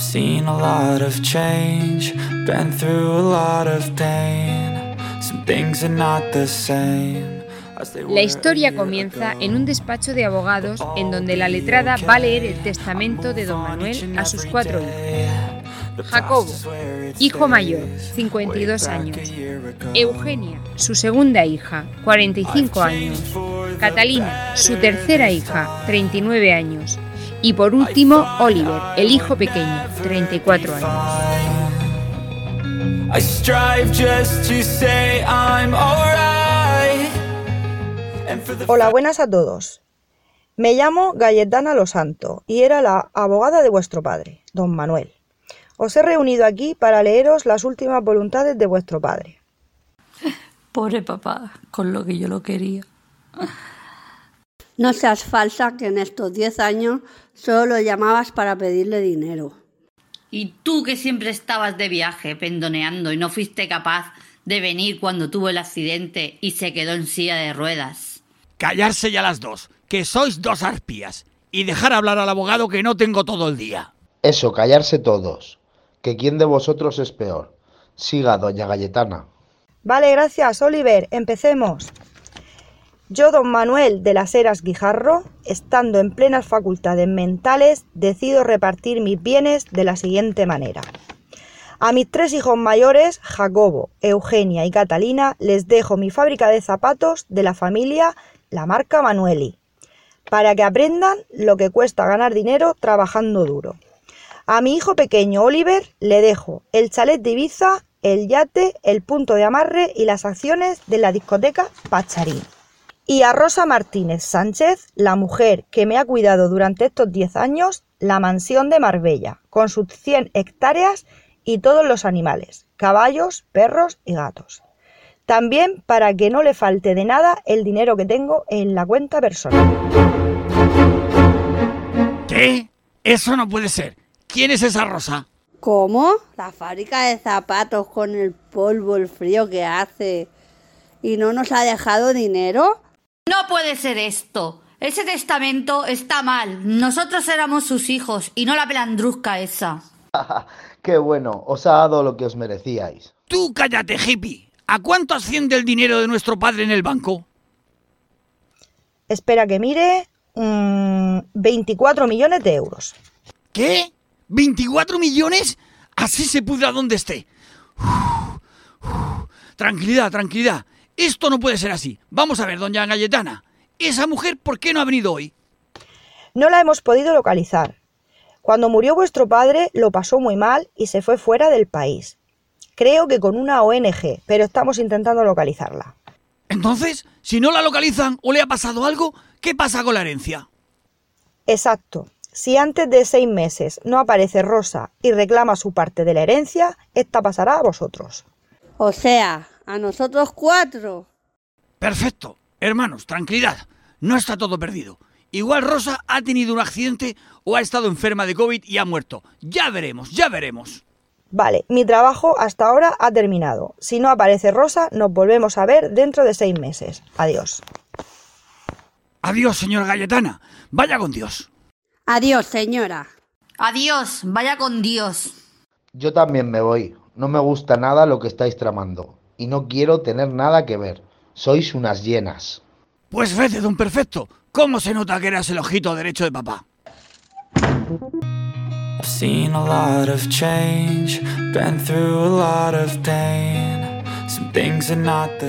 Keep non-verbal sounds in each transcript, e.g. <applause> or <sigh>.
seen a lot of change, been through a lot of pain. Some things are not the same. La historia comienza en un despacho de abogados en donde la letrada va a leer el testamento de don Manuel a sus cuatro hijos. Jacobo, hijo mayor, 52 años. Eugenia, su segunda hija, 45 años. Catalina, su tercera hija, 39 años. Y por último, Oliver, el hijo pequeño, 34 años. Hola, buenas a todos. Me llamo Galletana Los Santos y era la abogada de vuestro padre, don Manuel. Os he reunido aquí para leeros las últimas voluntades de vuestro padre. <laughs> Pobre papá, con lo que yo lo quería. No seas falsa que en estos diez años solo lo llamabas para pedirle dinero. Y tú que siempre estabas de viaje, pendoneando, y no fuiste capaz de venir cuando tuvo el accidente y se quedó en silla de ruedas. Callarse ya las dos, que sois dos arpías, y dejar hablar al abogado que no tengo todo el día. Eso, callarse todos. Que quién de vosotros es peor. Siga, doña Galletana. Vale, gracias, Oliver. Empecemos. Yo, don Manuel de las Heras Guijarro, estando en plenas facultades mentales, decido repartir mis bienes de la siguiente manera. A mis tres hijos mayores, Jacobo, Eugenia y Catalina, les dejo mi fábrica de zapatos de la familia, la marca Manueli, para que aprendan lo que cuesta ganar dinero trabajando duro. A mi hijo pequeño Oliver le dejo el chalet de Ibiza, el yate, el punto de amarre y las acciones de la discoteca Pacharín. Y a Rosa Martínez Sánchez, la mujer que me ha cuidado durante estos 10 años, la mansión de Marbella, con sus 100 hectáreas y todos los animales, caballos, perros y gatos. También para que no le falte de nada el dinero que tengo en la cuenta personal. ¿Qué? Eso no puede ser. ¿Quién es esa Rosa? ¿Cómo? La fábrica de zapatos con el polvo, el frío que hace. ¿Y no nos ha dejado dinero? No puede ser esto. Ese testamento está mal. Nosotros éramos sus hijos y no la pelandrusca esa. <laughs> Qué bueno, os ha dado lo que os merecíais. Tú cállate, hippie. ¿A cuánto asciende el dinero de nuestro padre en el banco? Espera que mire. mm, 24 millones de euros. ¿Qué? ¿24 millones? Así se pudra donde esté. Uf, uf. Tranquilidad, tranquilidad. Esto no puede ser así. Vamos a ver, doña Galletana. ¿Esa mujer por qué no ha venido hoy? No la hemos podido localizar. Cuando murió vuestro padre lo pasó muy mal y se fue fuera del país. Creo que con una ONG, pero estamos intentando localizarla. Entonces, si no la localizan o le ha pasado algo, ¿qué pasa con la herencia? Exacto. Si antes de seis meses no aparece Rosa y reclama su parte de la herencia, esta pasará a vosotros. O sea, a nosotros cuatro. Perfecto. Hermanos, tranquilidad. No está todo perdido. Igual Rosa ha tenido un accidente o ha estado enferma de COVID y ha muerto. Ya veremos, ya veremos. Vale, mi trabajo hasta ahora ha terminado. Si no aparece Rosa, nos volvemos a ver dentro de seis meses. Adiós. Adiós, señora Galletana. Vaya con Dios. Adiós, señora. Adiós, vaya con Dios. Yo también me voy. No me gusta nada lo que estáis tramando. Y no quiero tener nada que ver. Sois unas llenas. Pues vete, don Perfecto. ¿Cómo se nota que eras el ojito derecho de papá? I've seen a lot of change, been through a lot of pain.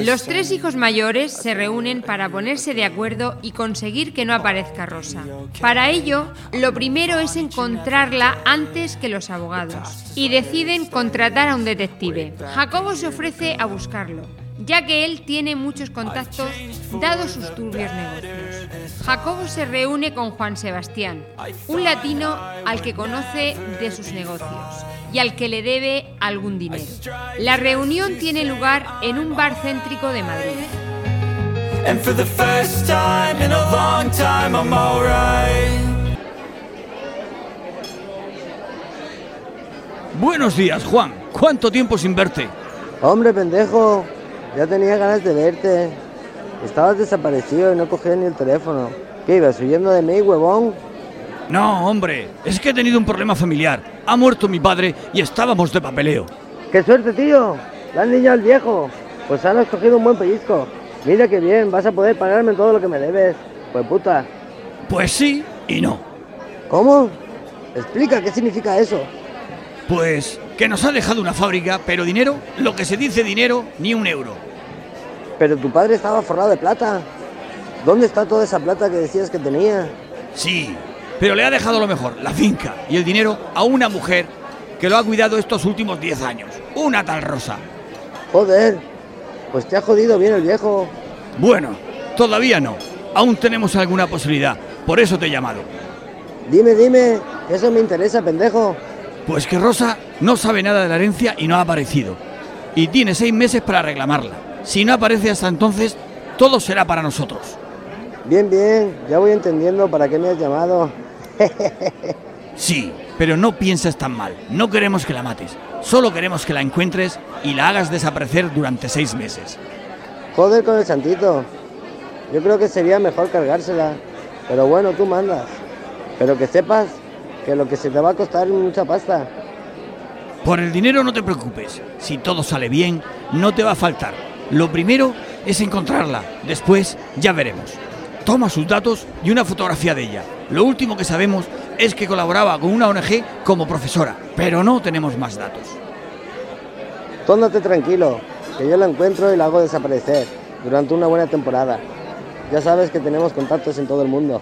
Los tres hijos mayores se reúnen para ponerse de acuerdo y conseguir que no aparezca Rosa. Para ello, lo primero es encontrarla antes que los abogados y deciden contratar a un detective. Jacobo se ofrece a buscarlo, ya que él tiene muchos contactos dados sus turbios negocios. Jacobo se reúne con Juan Sebastián, un latino al que conoce de sus negocios y al que le debe algún dinero. La reunión tiene lugar en un bar céntrico de Madrid. And for the first time in a long time, I'm alright. Buenos días, Juan. ¿Cuánto tiempo sin verte? Hombre, pendejo, ya tenía ganas de verte. Estabas desaparecido y no cogías ni el teléfono. ¿Qué ibas huyendo de mí, huevón? No, hombre, es que he tenido un problema familiar. Ha muerto mi padre y estábamos de papeleo. ¡Qué suerte, tío! La han niñado al viejo. Pues han escogido un buen pellizco. Mira qué bien, vas a poder pagarme todo lo que me debes. Pues puta. Pues sí y no. ¿Cómo? Explica qué significa eso. Pues que nos ha dejado una fábrica, pero dinero, lo que se dice dinero, ni un euro. Pero tu padre estaba forrado de plata. ¿Dónde está toda esa plata que decías que tenía? Sí, pero le ha dejado lo mejor, la finca y el dinero a una mujer que lo ha cuidado estos últimos 10 años. Una tal Rosa. Joder, pues te ha jodido bien el viejo. Bueno, todavía no. Aún tenemos alguna posibilidad. Por eso te he llamado. Dime, dime, eso me interesa, pendejo. Pues que Rosa no sabe nada de la herencia y no ha aparecido. Y tiene seis meses para reclamarla. Si no aparece hasta entonces, todo será para nosotros. Bien, bien, ya voy entendiendo para qué me has llamado. <laughs> Sí, pero no pienses tan mal. No queremos que la mates. Solo queremos que la encuentres y la hagas desaparecer durante seis meses. Joder con el santito. Yo creo que sería mejor cargársela. Pero bueno, tú mandas. Pero que sepas que lo que se te va a costar es mucha pasta. Por el dinero no te preocupes. Si todo sale bien, no te va a faltar. Lo primero es encontrarla. Después ya veremos. Toma sus datos y una fotografía de ella. Lo último que sabemos es que colaboraba con una ONG como profesora, pero no tenemos más datos. Tóndate tranquilo, que yo la encuentro y la hago desaparecer durante una buena temporada. Ya sabes que tenemos contactos en todo el mundo.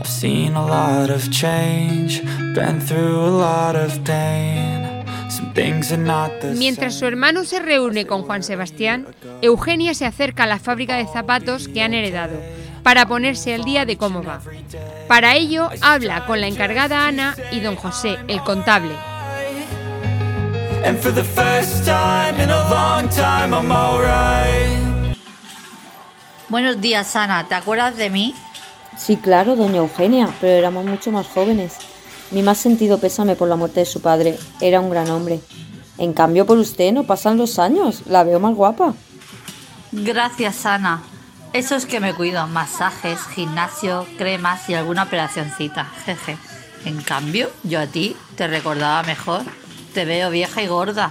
I've <laughs> seen a lot of change, been through a lot of pain. Mientras su hermano se reúne con Juan Sebastián, Eugenia se acerca a la fábrica de zapatos que han heredado para ponerse al día de cómo va. Para ello, habla con la encargada Ana y don José, el contable. Buenos días, Ana. ¿Te acuerdas de mí? Sí, claro, doña Eugenia, pero éramos mucho más jóvenes. Mi más sentido pésame por la muerte de su padre. Era un gran hombre. En cambio, por usted no pasan los años. La veo más guapa. Gracias, Ana. Eso es que me cuido. Masajes, gimnasio, cremas y alguna operacioncita. Jeje. En cambio, yo a ti te recordaba mejor. Te veo vieja y gorda.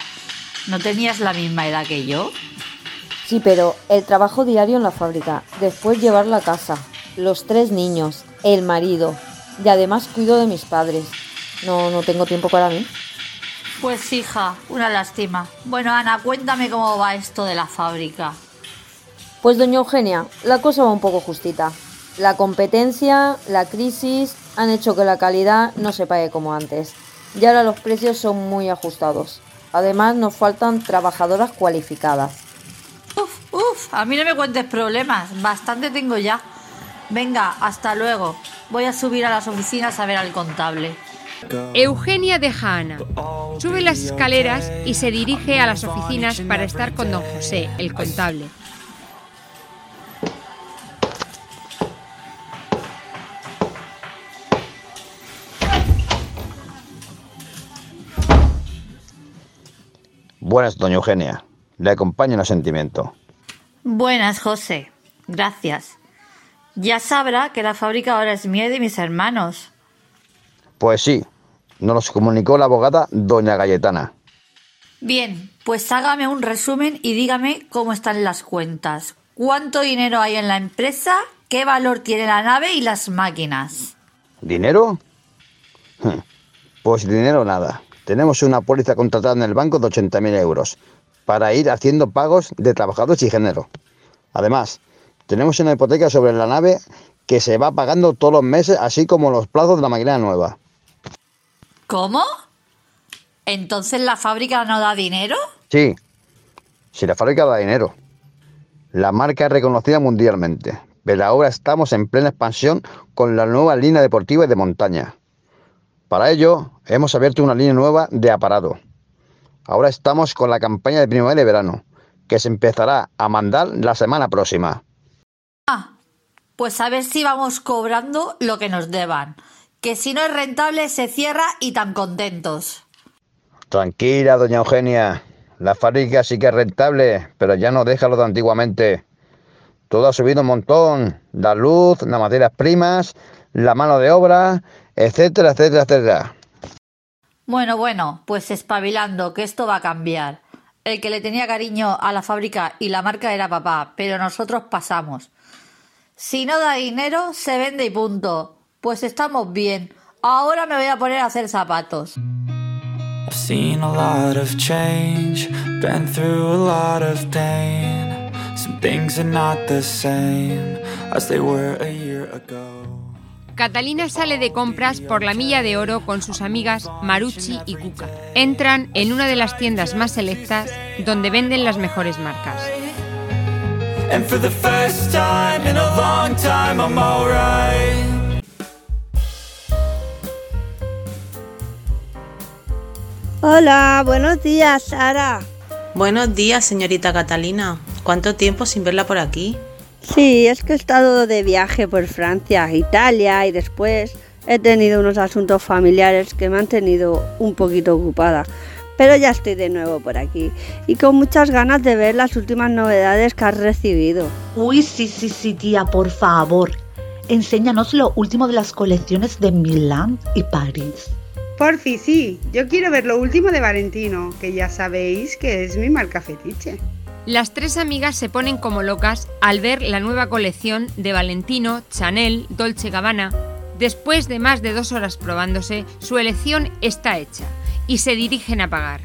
¿No tenías la misma edad que yo? Sí, pero el trabajo diario en la fábrica, después llevarla a casa, los tres niños, el marido, y además cuido de mis padres. No, no tengo tiempo para mí. Pues hija, una lástima. Bueno, Ana, cuéntame cómo va esto de la fábrica. Pues doña Eugenia, la cosa va un poco justita. La competencia, la crisis han hecho que la calidad no se pague como antes. Y ahora los precios son muy ajustados. Además nos faltan trabajadoras cualificadas. Uf, uf, a mí no me cuentes problemas. Bastante tengo ya. Venga, hasta luego. Voy a subir a las oficinas a ver al contable. Eugenia deja a Ana, sube las escaleras y se dirige a las oficinas para estar con don José, el contable. Buenas, doña Eugenia. Le acompaño en el sentimiento. Buenas, José. Gracias. Ya sabrá que la fábrica ahora es mía y de mis hermanos. Pues sí, nos los comunicó la abogada doña Galletana. Bien, pues hágame un resumen y dígame cómo están las cuentas. ¿Cuánto dinero hay en la empresa? ¿Qué valor tiene la nave y las máquinas? ¿Dinero? Hm, Pues dinero nada. Tenemos una póliza contratada en el banco de 80.000 euros para ir haciendo pagos de trabajadores y género. Además, tenemos una hipoteca sobre la nave que se va pagando todos los meses, así como los plazos de la máquina nueva. ¿Cómo? ¿Entonces la fábrica no da dinero? Sí, si la fábrica da dinero. La marca es reconocida mundialmente, pero ahora estamos en plena expansión con la nueva línea deportiva y de montaña. Para ello, hemos abierto una línea nueva de aparato. Ahora estamos con la campaña de primavera y verano, que se empezará a mandar la semana próxima. Pues a ver si vamos cobrando lo que nos deban. Que si no es rentable se cierra y tan contentos. Tranquila, doña Eugenia. La fábrica sí que es rentable, pero ya no deja lo de antiguamente. Todo ha subido un montón. La luz, las materias primas, la mano de obra, etcétera, etcétera, etcétera. Bueno, bueno, pues espabilando, que esto va a cambiar. El que le tenía cariño a la fábrica y la marca era papá, pero nosotros pasamos. Si no da dinero, se vende y punto. Pues estamos bien. Ahora me voy a poner a hacer zapatos. I've seen a lot of change, been through a lot of pain. Some things are not the same as they were a year ago. Catalina sale de compras por la milla de oro con sus amigas Marucci y Kuka. Entran en una de las tiendas más selectas donde venden las mejores marcas. And for the first time in a long time, I'm alright. Hola, buenos días, Sara. Buenos días, señorita Catalina. ¿Cuánto tiempo sin verla por aquí? Sí, es que he estado de viaje por Francia, Italia y después he tenido unos asuntos familiares que me han tenido un poquito ocupada. Pero ya estoy de nuevo por aquí y con muchas ganas de ver las últimas novedades que has recibido. Uy, sí, sí, sí, tía, por favor. Enséñanos lo último de las colecciones de Milán y París. Porfi, sí, yo quiero ver lo último de Valentino, que ya sabéis que es mi marca fetiche. Las tres amigas se ponen como locas al ver la nueva colección de Valentino, Chanel, Dolce Gabbana. Después de más de dos horas probándose, su elección está hecha y se dirigen a pagar.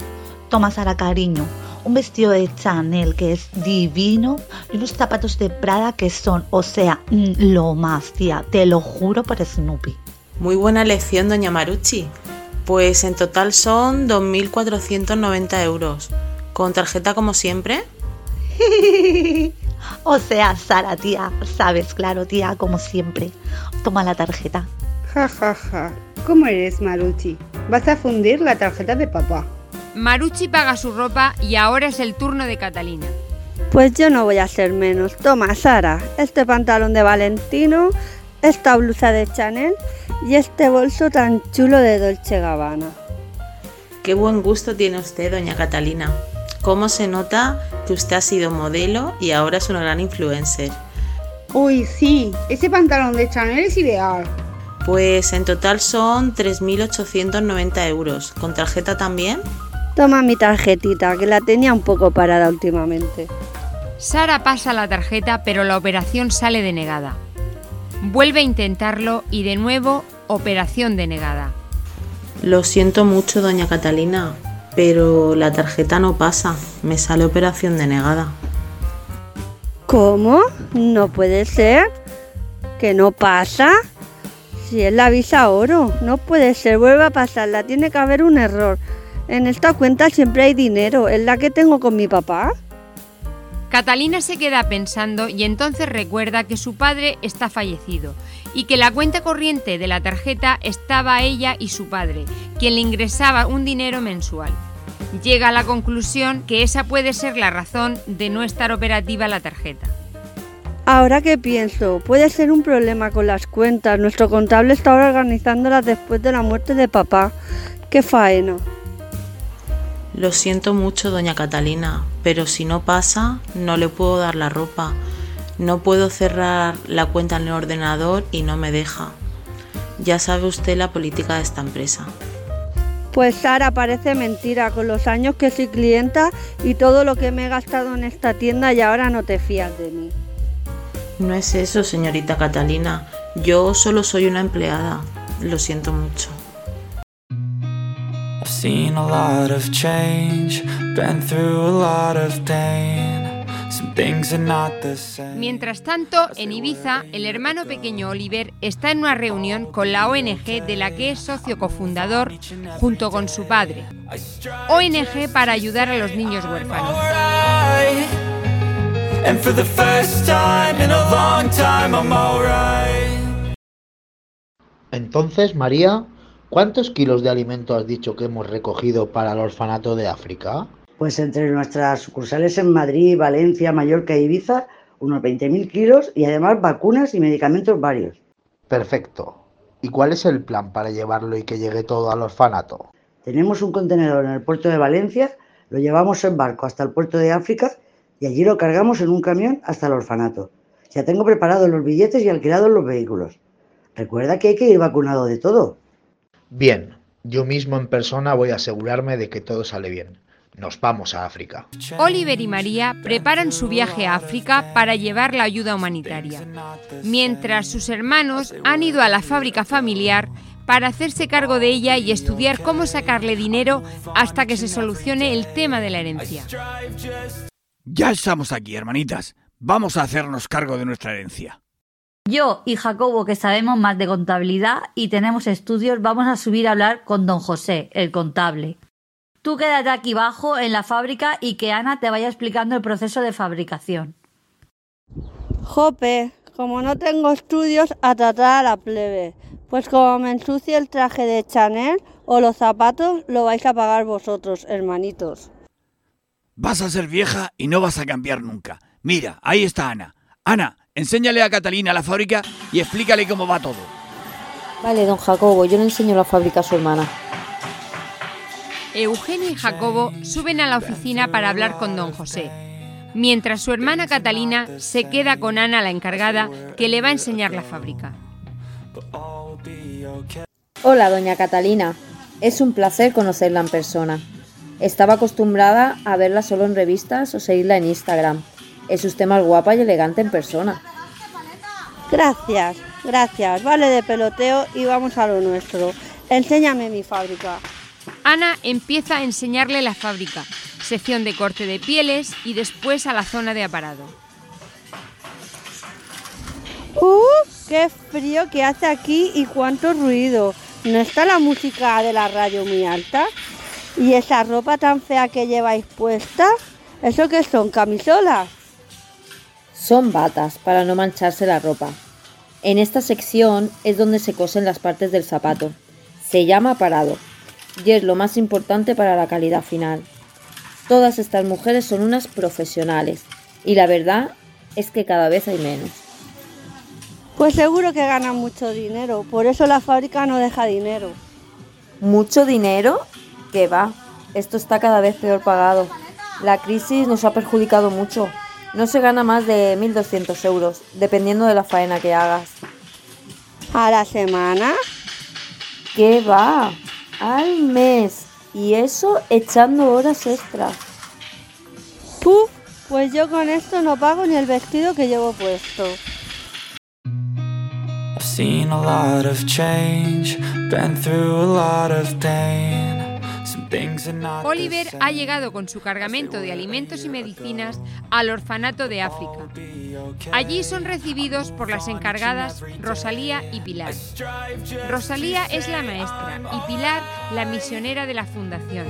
Toma, Sara, cariño, un vestido de Chanel que es divino y unos zapatos de Prada que son, o sea, mm, lo más, tía, te lo juro por Snoopy. Muy buena elección, doña Marucci. Pues en total son 2.490 euros. ¿Con tarjeta como siempre? <laughs> o sea, Sara, tía, sabes, claro, tía, como siempre. Toma la tarjeta. Ja, ja, ja. ¿Cómo eres, Marucci? Vas a fundir la tarjeta de papá. Marucci paga su ropa y ahora es el turno de Catalina. Pues yo no voy a ser menos. Toma, Sara, este pantalón de Valentino, esta blusa de Chanel y este bolso tan chulo de Dolce Gabbana. Qué buen gusto tiene usted, doña Catalina. ¿Cómo se nota que usted ha sido modelo y ahora es una gran influencer? Uy, sí, ese pantalón de Chanel es ideal. Pues en total son 3.890 euros. ¿Con tarjeta también? Toma mi tarjetita, que la tenía un poco parada últimamente. Sara pasa la tarjeta, pero la operación sale denegada. Vuelve a intentarlo y de nuevo operación denegada. Lo siento mucho, doña Catalina, pero la tarjeta no pasa. Me sale operación denegada. ¿Cómo? No puede ser. ¿Que no pasa? Si es la visa oro, no puede ser, vuelve a pasarla, tiene que haber un error. En esta cuenta siempre hay dinero, es la que tengo con mi papá. Catalina se queda pensando y entonces recuerda que su padre está fallecido y que la cuenta corriente de la tarjeta estaba ella y su padre, quien le ingresaba un dinero mensual. Llega a la conclusión que esa puede ser la razón de no estar operativa la tarjeta. Ahora que pienso, puede ser un problema con las cuentas. Nuestro contable está ahora organizándolas después de la muerte de papá. ¡Qué faena! Lo siento mucho, doña Catalina, pero si no pasa, no le puedo dar la ropa. No puedo cerrar la cuenta en el ordenador y no me deja. Ya sabe usted la política de esta empresa. Pues Sara, parece mentira, con los años que soy clienta y todo lo que me he gastado en esta tienda y ahora no te fías de mí. No es eso, señorita Catalina. Yo solo soy una empleada. Lo siento mucho. I've seen a lot of change, been through a lot of pain. Some things are not the same. Mientras tanto, en Ibiza, el hermano pequeño Oliver está en una reunión con la ONG de la que es socio cofundador junto con su padre. ONG para ayudar a los niños huérfanos. And for the first time in a long time, I'm alright. Entonces, María, ¿cuántos kilos de alimento has dicho que hemos recogido para el orfanato de África? Pues entre nuestras sucursales en Madrid, Valencia, Mallorca e Ibiza, unos 20.000 kilos y además vacunas y medicamentos varios. Perfecto. ¿Y cuál es el plan para llevarlo y que llegue todo al orfanato? Tenemos un contenedor en el puerto de Valencia, lo llevamos en barco hasta el puerto de África y allí lo cargamos en un camión hasta el orfanato. Ya tengo preparados los billetes y alquilados los vehículos. Recuerda que hay que ir vacunado de todo. Bien, yo mismo en persona voy a asegurarme de que todo sale bien. Nos vamos a África. Oliver y María preparan su viaje a África para llevar la ayuda humanitaria, mientras sus hermanos han ido a la fábrica familiar para hacerse cargo de ella y estudiar cómo sacarle dinero hasta que se solucione el tema de la herencia. Ya estamos aquí, hermanitas. Vamos a hacernos cargo de nuestra herencia. Yo y Jacobo, que sabemos más de contabilidad y tenemos estudios, vamos a subir a hablar con don José, el contable. Tú quédate aquí abajo en la fábrica y que Ana te vaya explicando el proceso de fabricación. Jope, como no tengo estudios, a tratar a la plebe. Pues como me ensucie el traje de Chanel o los zapatos, lo vais a pagar vosotros, hermanitos. Vas a ser vieja y no vas a cambiar nunca. Mira, ahí está Ana. Ana, enséñale a Catalina la fábrica y explícale cómo va todo. Vale, don Jacobo, yo le enseño la fábrica a su hermana. Eugenio y Jacobo suben a la oficina para hablar con don José, mientras su hermana Catalina se queda con Ana, la encargada, que le va a enseñar la fábrica. Hola, doña Catalina. Es un placer conocerla en persona. Estaba acostumbrada a verla solo en revistas o seguirla en Instagram. Es usted más guapa y elegante en persona. Gracias, gracias. Vale de peloteo y vamos a lo nuestro. Enséñame mi fábrica. Ana empieza a enseñarle la fábrica, sección de corte de pieles y después a la zona de aparado. ¡Uh! ¡Qué frío que hace aquí y cuánto ruido! ¿No está la música de la radio muy alta? ¿Y esa ropa tan fea que lleváis puesta? ¿Eso qué son? ¿Camisolas? Son batas para no mancharse la ropa. En esta sección es donde se cosen las partes del zapato. Se llama aparado y es lo más importante para la calidad final. Todas estas mujeres son unas profesionales y la verdad es que cada vez hay menos. Pues seguro que ganan mucho dinero, por eso la fábrica no deja dinero. ¿Mucho dinero? Que va, esto está cada vez peor pagado. La crisis nos ha perjudicado mucho. No se gana más de 1.200 euros, dependiendo de la faena que hagas. ¿A la semana? ¿Qué va? Al mes. Y eso echando horas extras. Puf, pues yo con esto no pago ni el vestido que llevo puesto. I've seen a lot of change, been through a lot of pain. Oliver ha llegado con su cargamento de alimentos y medicinas al orfanato de África. Allí son recibidos por las encargadas Rosalía y Pilar. Rosalía es la maestra y Pilar la misionera de la fundación.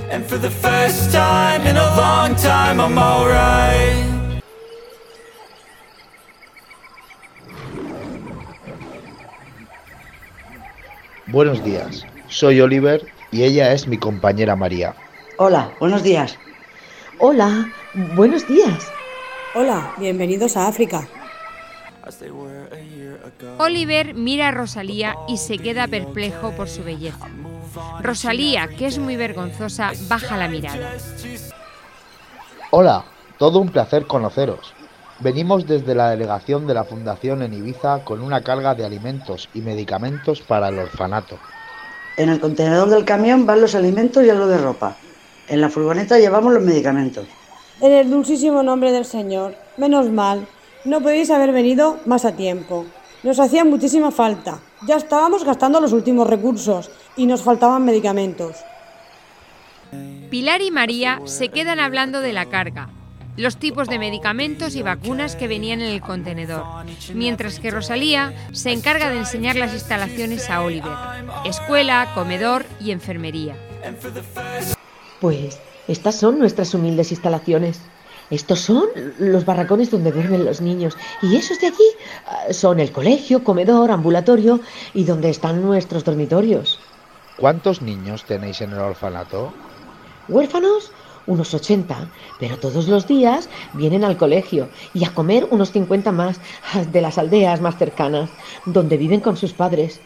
Buenos días, soy Oliver y ella es mi compañera María. Hola, buenos días. Hola, buenos días. Hola, bienvenidos a África. Oliver mira a Rosalía y se queda perplejo por su belleza. Rosalía, que es muy vergonzosa, baja la mirada. Hola, todo un placer conoceros. Venimos desde la delegación de la Fundación en Ibiza con una carga de alimentos y medicamentos para el orfanato. En el contenedor del camión van los alimentos y algo de ropa. En la furgoneta llevamos los medicamentos. En el dulcísimo nombre del Señor, menos mal, no podéis haber venido más a tiempo. Nos hacía muchísima falta. Ya estábamos gastando los últimos recursos y nos faltaban medicamentos. Pilar y María se quedan hablando de la carga, los tipos de medicamentos y vacunas que venían en el contenedor, mientras que Rosalía se encarga de enseñar las instalaciones a Oliver, escuela, comedor y enfermería. Pues estas son nuestras humildes instalaciones. Estos son los barracones donde duermen los niños. Y esos de aquí ah, son el colegio, comedor, ambulatorio y donde están nuestros dormitorios. ¿Cuántos niños tenéis en el orfanato? Huérfanos, unos 80, pero todos los días vienen al colegio y a comer unos 50 más de las aldeas más cercanas, donde viven con sus padres.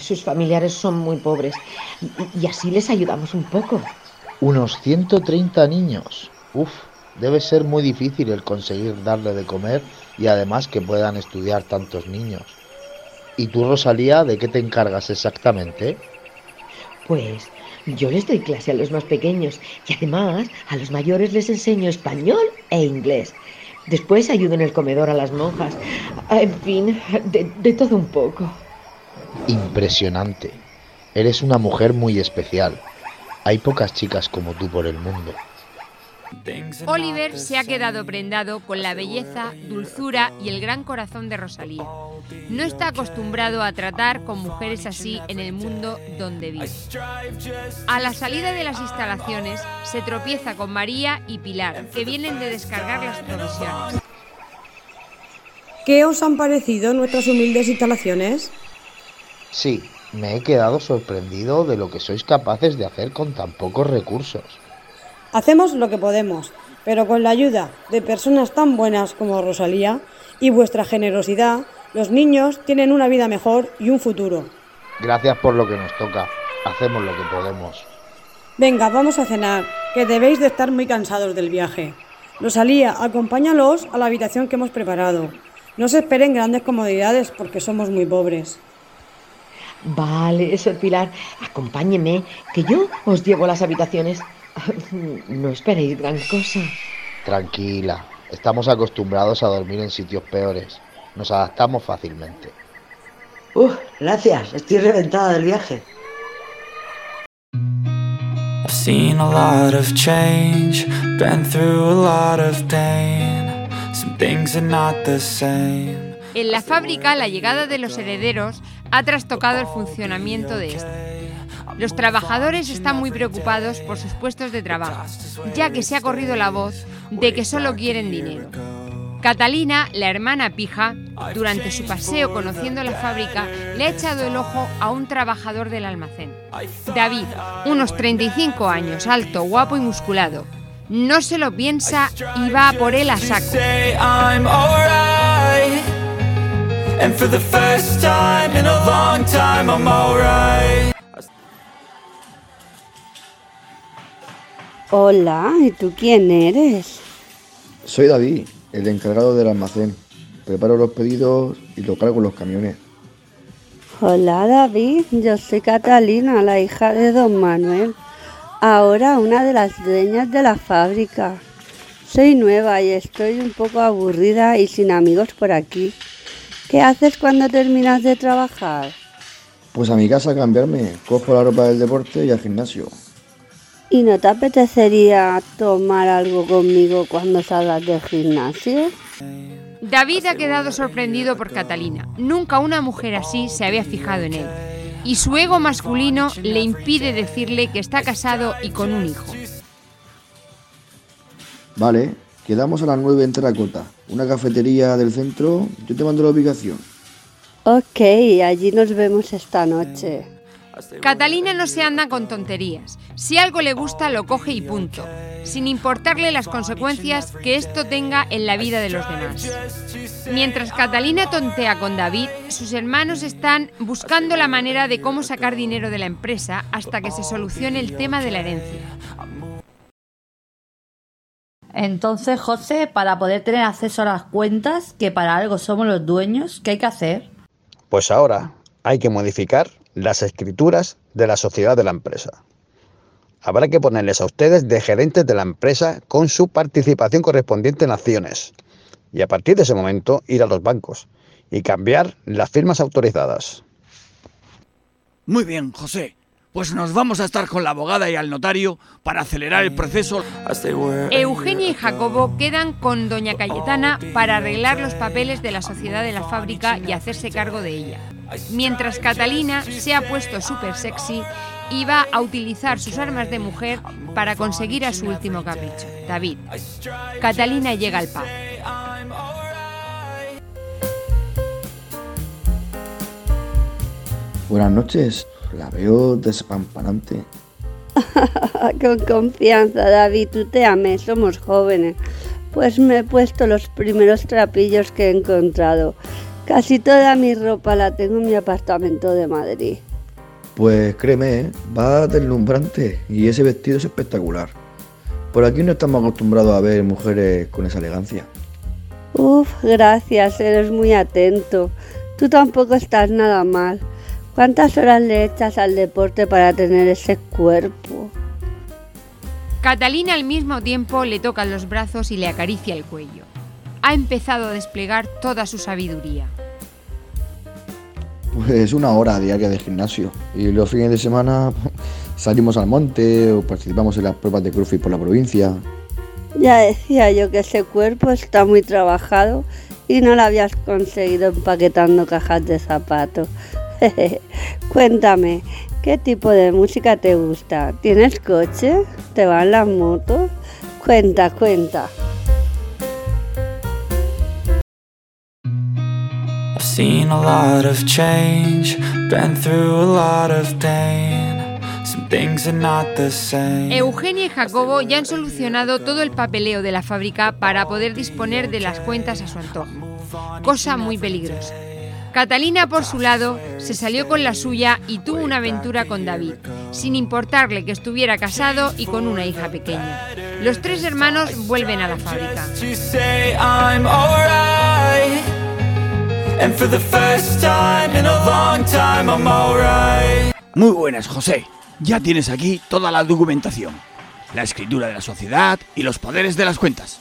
Sus familiares son muy pobres y- y así les ayudamos un poco. Unos 130 niños. Uf, debe ser muy difícil el conseguir darle de comer y además que puedan estudiar tantos niños. ¿Y tú, Rosalía, de qué te encargas exactamente? Pues yo les doy clase a los más pequeños y además a los mayores les enseño español e inglés. Después ayudo en el comedor a las monjas. En fin, de, de todo un poco. Impresionante. Eres una mujer muy especial. Hay pocas chicas como tú por el mundo. Oliver se ha quedado prendado con la belleza, dulzura y el gran corazón de Rosalía. No está acostumbrado a tratar con mujeres así en el mundo donde vive. A la salida de las instalaciones se tropieza con María y Pilar, que vienen de descargar las provisiones. ¿Qué os han parecido nuestras humildes instalaciones? Sí, me he quedado sorprendido de lo que sois capaces de hacer con tan pocos recursos. Hacemos lo que podemos, pero con la ayuda de personas tan buenas como Rosalía y vuestra generosidad, los niños tienen una vida mejor y un futuro. Gracias por lo que nos toca. Hacemos lo que podemos. Venga, vamos a cenar, que debéis de estar muy cansados del viaje. Rosalía, acompáñalos a la habitación que hemos preparado. No se esperen grandes comodidades porque somos muy pobres. Vale, Sor Pilar, acompáñeme, que yo os llevo a las habitaciones. No esperéis gran cosa. Tranquila, estamos acostumbrados a dormir en sitios peores. Nos adaptamos fácilmente. Uf, gracias, estoy reventada del viaje. I've seen a lot of change, been through a lot of pain. Some things are not the same. En la fábrica, la llegada de los herederos ha trastocado el funcionamiento de esta. Los trabajadores están muy preocupados por sus puestos de trabajo, ya que se ha corrido la voz de que solo quieren dinero. Catalina, la hermana pija, durante su paseo conociendo la fábrica, le ha echado el ojo a un trabajador del almacén. David, unos 35 años, alto, guapo y musculado. No se lo piensa y va a por él a saco. Say I'm alright. And for the first time in a long time, I'm alright. Hola, ¿y tú quién eres? Soy David, el encargado del almacén. Preparo los pedidos y lo cargo en los camiones. Hola David, yo soy Catalina, la hija de don Manuel, ahora una de las dueñas de la fábrica. Soy nueva y estoy un poco aburrida y sin amigos por aquí. ¿Qué haces cuando terminas de trabajar? Pues a mi casa a cambiarme, cojo la ropa del deporte y al gimnasio. ¿Y no te apetecería tomar algo conmigo cuando salgas del gimnasio? David ha quedado sorprendido por Catalina. Nunca una mujer así se había fijado en él. Y su ego masculino le impide decirle que está casado y con un hijo. Vale, quedamos a las 9 en Terracota, una cafetería del centro. Yo te mando la ubicación. Ok, allí nos vemos esta noche. Catalina no se anda con tonterías. Si algo le gusta, lo coge y punto, sin importarle las consecuencias que esto tenga en la vida de los demás. Mientras Catalina tontea con David, sus hermanos están buscando la manera de cómo sacar dinero de la empresa hasta que se solucione el tema de la herencia. Entonces, José, para poder tener acceso a las cuentas, que para algo somos los dueños, ¿qué hay que hacer? Pues ahora hay que modificar las escrituras de la sociedad de la empresa. Habrá que ponerles a ustedes de gerentes de la empresa con su participación correspondiente en acciones. Y a partir de ese momento ir a los bancos y cambiar las firmas autorizadas. Muy bien, José. Pues nos vamos a estar con la abogada y al notario para acelerar el proceso. Eugenia y Jacobo quedan con doña Cayetana para arreglar los papeles de la sociedad de la fábrica y hacerse cargo de ella. Mientras Catalina se ha puesto súper sexy y va a utilizar sus armas de mujer para conseguir a su último capricho, David. Catalina llega al pub. Buenas noches, la veo despampanante. <laughs> Con confianza, David, tú te ames, somos jóvenes. Pues me he puesto los primeros trapillos que he encontrado. Casi toda mi ropa la tengo en mi apartamento de Madrid. Pues créeme, ¿eh? va deslumbrante y ese vestido es espectacular. Por aquí no estamos acostumbrados a ver mujeres con esa elegancia. Uf, gracias, eres muy atento. Tú tampoco estás nada mal. ¿Cuántas horas le echas al deporte para tener ese cuerpo? Catalina al mismo tiempo le toca los brazos y le acaricia el cuello. Ha empezado a desplegar toda su sabiduría. Pues una hora diaria de gimnasio. Y los fines de semana salimos al monte o participamos en las pruebas de CrossFit por la provincia. Ya decía yo que ese cuerpo está muy trabajado y no lo habías conseguido empaquetando cajas de zapatos. <laughs> Cuéntame, ¿qué tipo de música te gusta? ¿Tienes coche? ¿Te van las motos? Cuenta, cuenta. Seen a lot of change, been through a lot of pain. Some things are not the same. Eugenia y Jacobo ya han solucionado todo el papeleo de la fábrica para poder disponer de las cuentas a su antojo, cosa muy peligrosa. Catalina, por su lado, se salió con la suya y tuvo una aventura con David, sin importarle que estuviera casado y con una hija pequeña. Los tres hermanos vuelven a la fábrica. And for the first time in a long time, I'm alright. Muy buenas, José. Ya tienes aquí toda la documentación. La escritura de la sociedad y los poderes de las cuentas.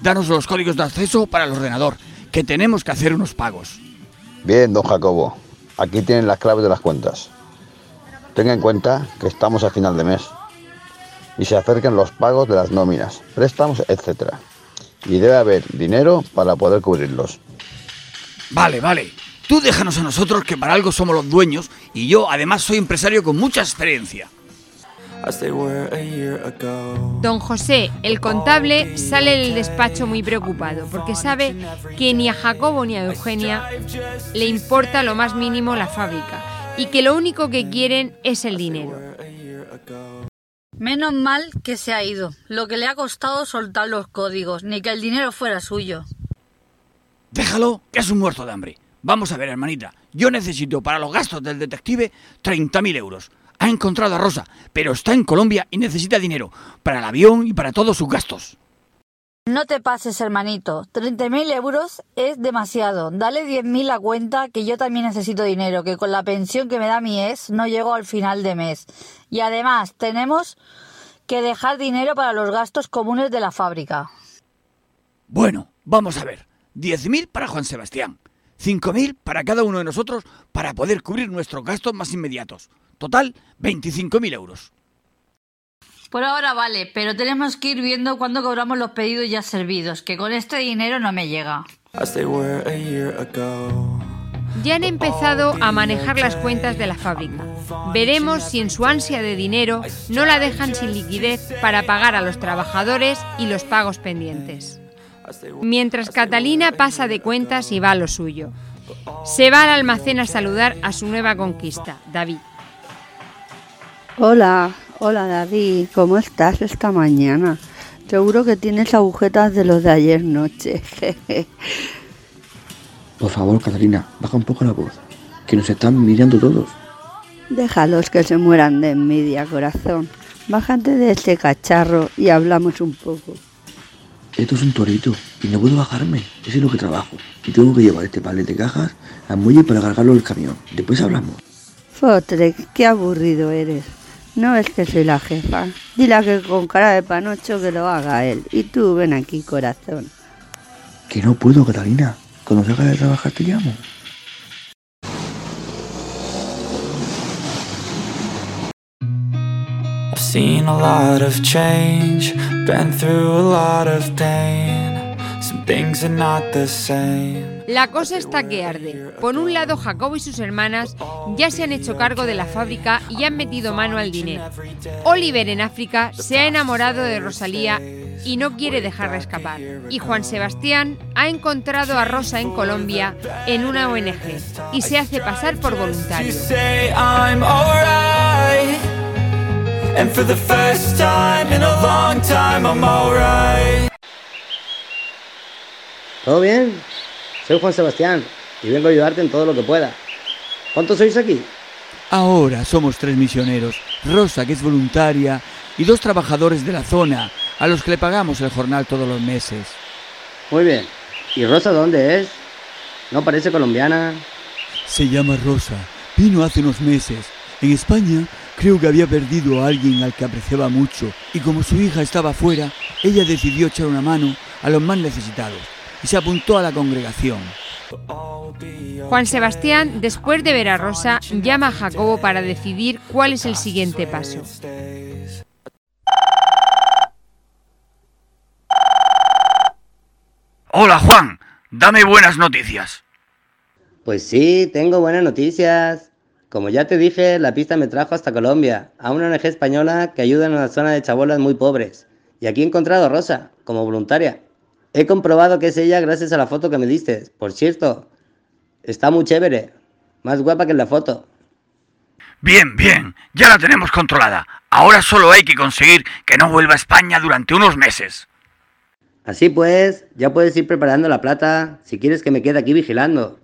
Danos los códigos de acceso para el ordenador, que tenemos que hacer unos pagos. Bien, don Jacobo, aquí tienen las claves de las cuentas. Tenga en cuenta que estamos a final de mes y se acercan los pagos de las nóminas, préstamos, etc. Y debe haber dinero para poder cubrirlos. Vale, vale. Tú déjanos a nosotros que para algo somos los dueños y yo además soy empresario con mucha experiencia. Don José, el contable, sale del despacho muy preocupado porque sabe que ni a Jacobo ni a Eugenia le importa lo más mínimo la fábrica y que lo único que quieren es el dinero. Menos mal que se ha ido. Lo que le ha costado soltar los códigos, ni que el dinero fuera suyo. Déjalo, que es un muerto de hambre. Vamos a ver, hermanita. Yo necesito para los gastos del detective 30.000 euros. Ha encontrado a Rosa, pero está en Colombia y necesita dinero para el avión y para todos sus gastos. No te pases, hermanito. 30.000 euros es demasiado. Dale 10.000 a cuenta que yo también necesito dinero, que con la pensión que me da mi ex no llego al final de mes. Y además tenemos que dejar dinero para los gastos comunes de la fábrica. Bueno, vamos a ver. 10.000 para Juan Sebastián. 5.000 para cada uno de nosotros para poder cubrir nuestros gastos más inmediatos. Total, 25.000 euros. Por ahora vale, pero tenemos que ir viendo cuándo cobramos los pedidos ya servidos, que con este dinero no me llega. Ya han empezado a manejar las cuentas de la fábrica. Veremos si en su ansia de dinero no la dejan sin liquidez para pagar a los trabajadores y los pagos pendientes. Mientras Catalina pasa de cuentas y va a lo suyo. Se va al almacén a saludar a su nueva conquista, David. Hola, hola David, ¿cómo estás esta mañana? Seguro que tienes agujetas de los de ayer noche. <laughs> Por favor, Catalina, baja un poco la voz, que nos están mirando todos. Déjalos que se mueran de envidia, corazón. Bájate de ese cacharro y hablamos un poco. Esto es un torito y no puedo bajarme. Ese es lo que trabajo. Y tengo que llevar este palet de cajas al muelle para cargarlo al camión. Después hablamos. Fotre, qué aburrido eres. No es que soy la jefa. Dile a que con cara de panocho que lo haga él. Y tú ven aquí, corazón. Que no puedo, Catalina. Cuando salga de trabajar te llamo. I've seen a lot of change, been through a lot of pain. Some things are not the same. La cosa está que arde. Por un lado, Jacobo y sus hermanas ya se han hecho cargo de la fábrica y han metido mano al dinero. Oliver en África se ha enamorado de Rosalía y no quiere dejarla escapar. Y Juan Sebastián ha encontrado a Rosa en Colombia en una ONG y se hace pasar por voluntario. And for the first time in a long time, I'm alright. ¿Todo bien? Soy Juan Sebastián y vengo a ayudarte en todo lo que pueda. ¿Cuántos sois aquí? Ahora somos tres misioneros, Rosa, que es voluntaria, y dos trabajadores de la zona, a los que le pagamos el jornal todos los meses. Muy bien. ¿Y Rosa dónde es? ¿No parece colombiana? Se llama Rosa. Vino hace unos meses. En España creo que había perdido a alguien al que apreciaba mucho y como su hija estaba fuera, ella decidió echar una mano a los más necesitados y se apuntó a la congregación. Juan Sebastián, después de ver a Rosa, llama a Jacobo para decidir cuál es el siguiente paso. Hola Juan, dame buenas noticias. Pues sí, tengo buenas noticias. Como ya te dije, la pista me trajo hasta Colombia, a una ONG española que ayuda en una zona de chabolas muy pobres. Y aquí he encontrado a Rosa, como voluntaria. He comprobado que es ella gracias a la foto que me diste. Por cierto, está muy chévere. Más guapa que en la foto. Bien, bien, ya la tenemos controlada. Ahora solo hay que conseguir que no vuelva a España durante unos meses. Así pues, ya puedes ir preparando la plata si quieres que me quede aquí vigilando.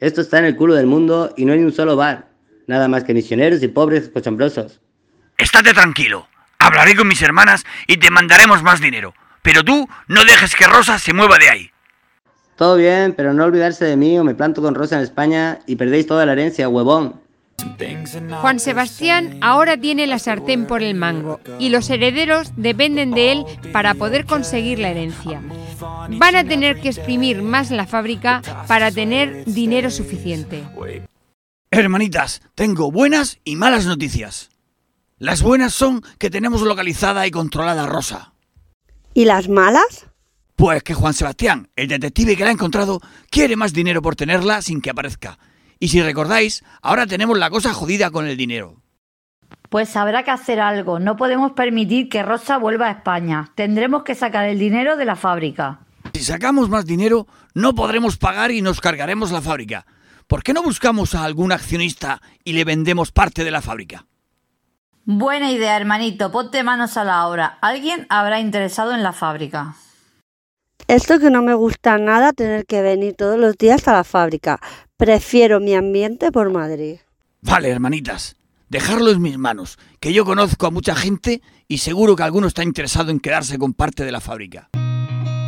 Esto está en el culo del mundo y no hay ni un solo bar. Nada más que misioneros y pobres cochambrosos. Estate tranquilo. Hablaré con mis hermanas y te mandaremos más dinero. Pero tú no dejes que Rosa se mueva de ahí. Todo bien, pero no olvidarse de mí o me planto con Rosa en España y perdéis toda la herencia, huevón. Juan Sebastián ahora tiene la sartén por el mango y los herederos dependen de él para poder conseguir la herencia. Van a tener que exprimir más la fábrica para tener dinero suficiente. Hermanitas, tengo buenas y malas noticias. Las buenas son que tenemos localizada y controlada a Rosa. ¿Y las malas? Pues que Juan Sebastián, el detective que la ha encontrado, quiere más dinero por tenerla sin que aparezca. Y si recordáis, ahora tenemos la cosa jodida con el dinero. Pues habrá que hacer algo. No podemos permitir que Rosa vuelva a España. Tendremos que sacar el dinero de la fábrica. Si sacamos más dinero, no podremos pagar y nos cargaremos la fábrica. ¿Por qué no buscamos a algún accionista y le vendemos parte de la fábrica? Buena idea, hermanito. Ponte manos a la obra. Alguien habrá interesado en la fábrica. Esto que no me gusta nada tener que venir todos los días a la fábrica. Prefiero mi ambiente por Madrid. Vale, hermanitas. Dejarlo en mis manos, que yo conozco a mucha gente y seguro que alguno está interesado en quedarse con parte de la fábrica.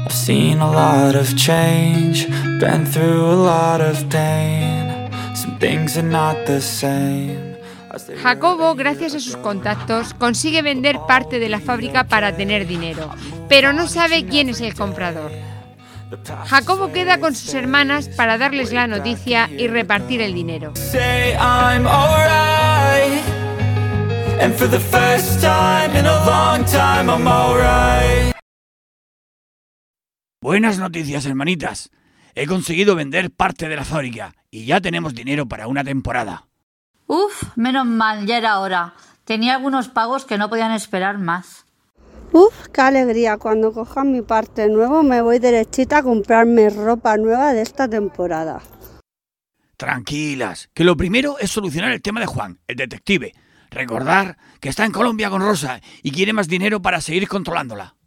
I've seen a lot of change, been through a lot of pain. Some things are not the same. Jacobo, gracias a sus contactos, consigue vender parte de la fábrica para tener dinero, pero no sabe quién es el comprador. Jacobo queda con sus hermanas para darles la noticia y repartir el dinero. Say I'm alright. And for the first time in a long time, I'm alright. Buenas noticias, hermanitas. He conseguido vender parte de la fábrica y ya tenemos dinero para una temporada. Uf, menos mal, ya era hora. Tenía algunos pagos que no podían esperar más. Uf, qué alegría. Cuando coja mi parte nuevo me voy derechita a comprarme ropa nueva de esta temporada. Tranquilas, que lo primero es solucionar el tema de Juan, el detective. Recordar que está en Colombia con Rosa y quiere más dinero para seguir controlándola.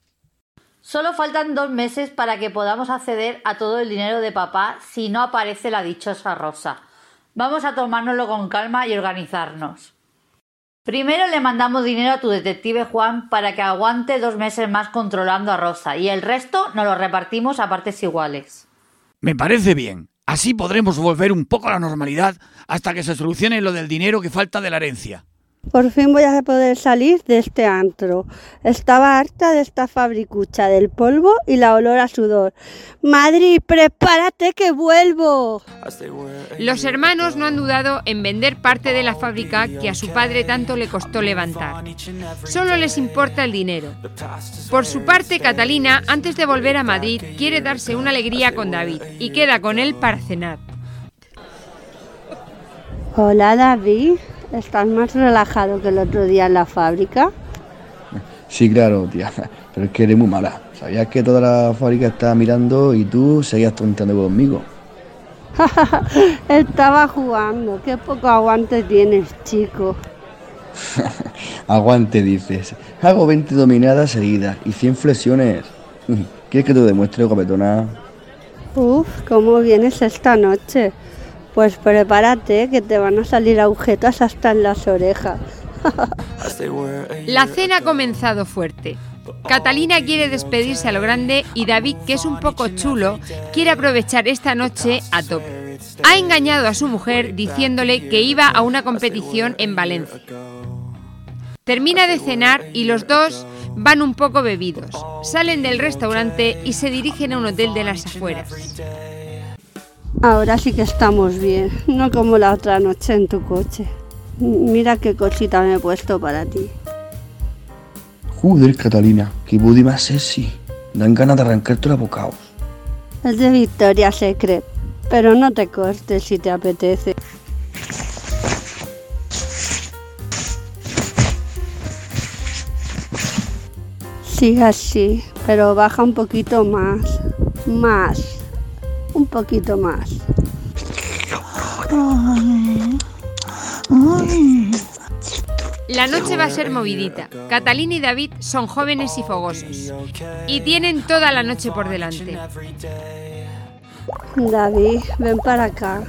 Solo faltan dos meses para que podamos acceder a todo el dinero de papá si no aparece la dichosa Rosa. Vamos a tomárnoslo con calma y organizarnos. Primero le mandamos dinero a tu detective Juan para que aguante dos meses más controlando a Rosa y el resto nos lo repartimos a partes iguales. Me parece bien. Así podremos volver un poco a la normalidad hasta que se solucione lo del dinero que falta de la herencia. Por fin voy a poder salir de este antro. Estaba harta de esta fabricucha, del polvo y la olor a sudor. Madrid, prepárate que vuelvo. Los hermanos no han dudado en vender parte de la fábrica que a su padre tanto le costó levantar. Solo les importa el dinero. Por su parte, Catalina, antes de volver a Madrid, quiere darse una alegría con David y queda con él para cenar. Hola David, ¿estás más relajado que el otro día en la fábrica? Sí, claro, tía, pero es que eres muy mala. Sabías que toda la fábrica estaba mirando y tú seguías tonteando conmigo. <laughs> Estaba jugando, qué poco aguante tienes, chico. <laughs> Aguante, dices. Hago 20 dominadas seguidas y 100 flexiones. <laughs> ¿Quieres que te demuestre, guapetona? Uf, ¿cómo vienes esta noche? Pues prepárate que te van a salir agujetas hasta en las orejas. <laughs> La cena ha comenzado fuerte. Catalina quiere despedirse a lo grande y David, que es un poco chulo, quiere aprovechar esta noche a tope. Ha engañado a su mujer diciéndole que iba a una competición en Valencia. Termina de cenar y los dos van un poco bebidos. Salen del restaurante y se dirigen a un hotel de las afueras. Ahora sí que estamos bien, no como la otra noche en tu coche. Mira qué cosita me he puesto para ti. Joder, Catalina, qué body más sexy. Dan ganas de arrancarte la bocaos. Es de Victoria Secret, pero no te cortes si te apetece. Sigue así, pero baja un poquito más. Más. Un poquito más. La noche va a ser movidita. Catalina y David son jóvenes y fogosos. Y tienen toda la noche por delante. David, ven para acá.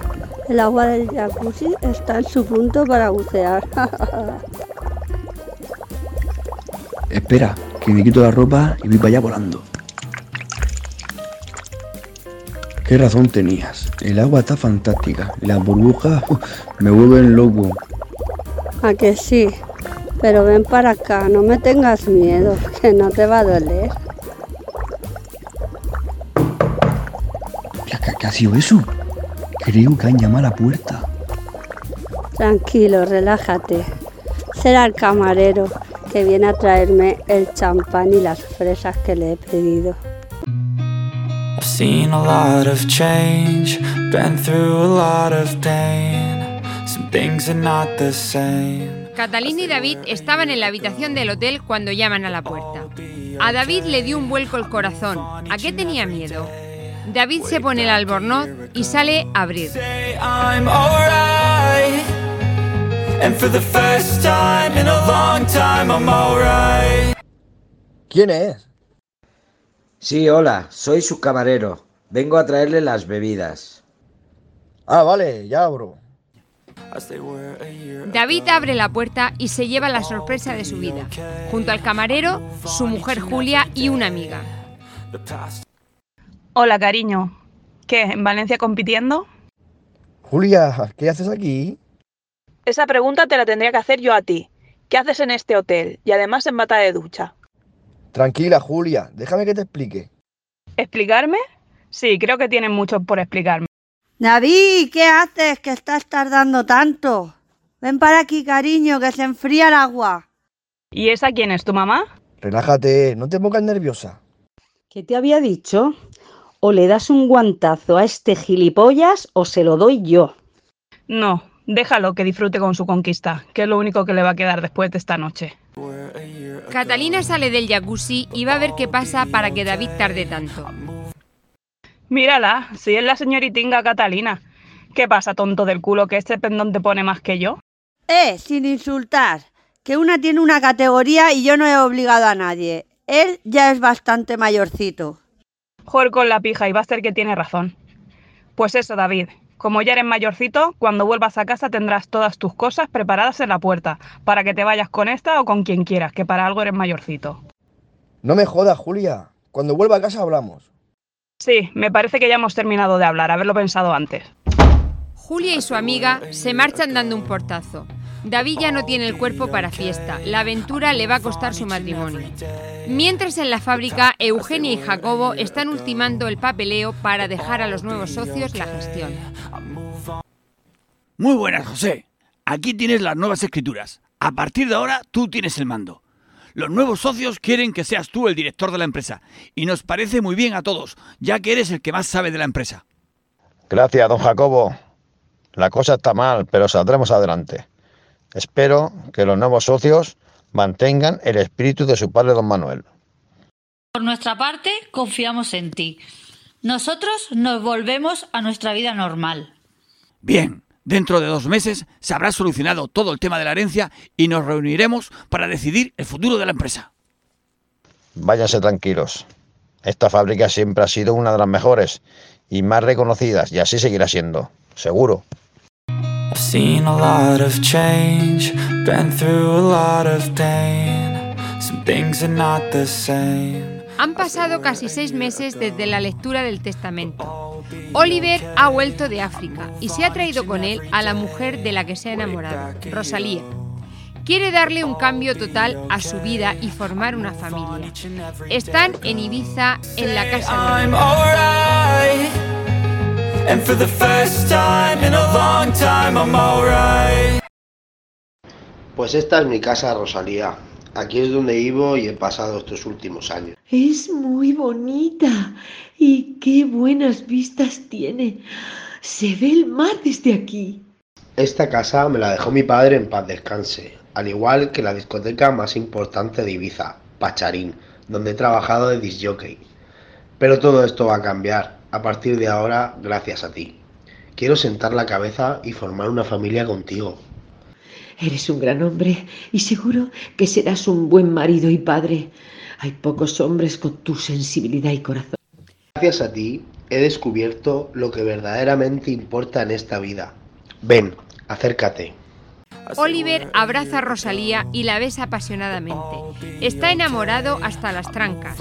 El agua del jacuzzi está en su punto para bucear. <laughs> Espera, que me quito la ropa y voy para allá volando. Qué razón tenías. El agua está fantástica. Las burbujas me vuelven loco. ¿A que sí? Pero ven para acá, no me tengas miedo, <laughs> que no te va a doler. ¿Qué, qué- qué ha sido eso? Creo que han llamado a la puerta. Tranquilo, relájate. Será el camarero que viene a traerme el champán y las fresas que le he pedido. I've seen a lot of change, been through a lot of pain. Some things are not the same. Catalina y David estaban en la habitación del hotel cuando llaman a la puerta. A David le dio un vuelco el corazón. ¿A qué tenía miedo? David se pone el albornoz y sale a abrir. ¿Quién es? Sí, hola, soy su camarero. Vengo a traerle las bebidas. Ah, vale, ya abro. David abre la puerta y se lleva la sorpresa de su vida. Junto al camarero, su mujer Julia y una amiga. Hola, cariño. ¿Qué? ¿En Valencia compitiendo? Julia, ¿qué haces aquí? Esa pregunta te la tendría que hacer yo a ti. ¿Qué haces en este hotel? Y además en bata de ducha. Tranquila, Julia, déjame que te explique. ¿Explicarme? Sí, creo que tienen mucho por explicarme. David, ¿qué haces que estás tardando tanto? Ven para aquí, cariño, que se enfría el agua. ¿Y esa quién es, tu mamá? Relájate, no te pongas nerviosa. ¿Qué te había dicho? O le das un guantazo a este gilipollas o se lo doy yo. No, déjalo que disfrute con su conquista, que es lo único que le va a quedar después de esta noche. Catalina sale del jacuzzi y va a ver qué pasa para que David tarde tanto. Mírala, si es la señoritinga Catalina. ¿Qué pasa, tonto del culo, que este pendón te pone más que yo? Eh, sin insultar, que una tiene una categoría y yo no he obligado a nadie. Él ya es bastante mayorcito. Joder con la pija y va a ser que tiene razón. Pues eso, David. Como ya eres mayorcito, cuando vuelvas a casa tendrás todas tus cosas preparadas en la puerta, para que te vayas con esta o con quien quieras, que para algo eres mayorcito. No me jodas, Julia. Cuando vuelva a casa hablamos. Sí, me parece que ya hemos terminado de hablar, haberlo pensado antes. Julia y su amiga se marchan dando un portazo. David ya no tiene el cuerpo para fiesta. La aventura le va a costar su matrimonio. Mientras en la fábrica, Eugenia y Jacobo están ultimando el papeleo para dejar a los nuevos socios la gestión. Muy buenas, José. Aquí tienes las nuevas escrituras. A partir de ahora tú tienes el mando. Los nuevos socios quieren que seas tú el director de la empresa y nos parece muy bien a todos, ya que eres el que más sabe de la empresa. Gracias, don Jacobo. La cosa está mal, pero saldremos adelante. Espero que los nuevos socios mantengan el espíritu de su padre, don Manuel. Por nuestra parte, confiamos en ti. Nosotros nos volvemos a nuestra vida normal. Bien, dentro de dos meses se habrá solucionado todo el tema de la herencia y nos reuniremos para decidir el futuro de la empresa. Váyanse tranquilos. Esta fábrica siempre ha sido una de las mejores y más reconocidas y así seguirá siendo, seguro. I've seen a lot of change, been through a lot of pain. Some things are not the same. Han pasado casi seis meses desde la lectura del testamento. Oliver ha vuelto de África y se ha traído con él a la mujer de la que se ha enamorado, Rosalía. Quiere darle un cambio total a su vida y formar una familia. Están en Ibiza, en la casa de. And for the first time in a long time, I'm alright. Pues esta es mi casa, Rosalía. Aquí es donde vivo y he pasado estos últimos años. Es muy bonita y qué buenas vistas tiene. Se ve el mar desde aquí. Esta casa me la dejó mi padre en paz descanse, al igual que la discoteca más importante de Ibiza, Pacharín, donde he trabajado de disjockey. Pero todo esto va a cambiar, a partir de ahora, gracias a ti. Quiero sentar la cabeza y formar una familia contigo. Eres un gran hombre y seguro que serás un buen marido y padre. Hay pocos hombres con tu sensibilidad y corazón. Gracias a ti he descubierto lo que verdaderamente importa en esta vida. Ven, acércate. Oliver abraza a Rosalía y la besa apasionadamente. Está enamorado hasta las trancas.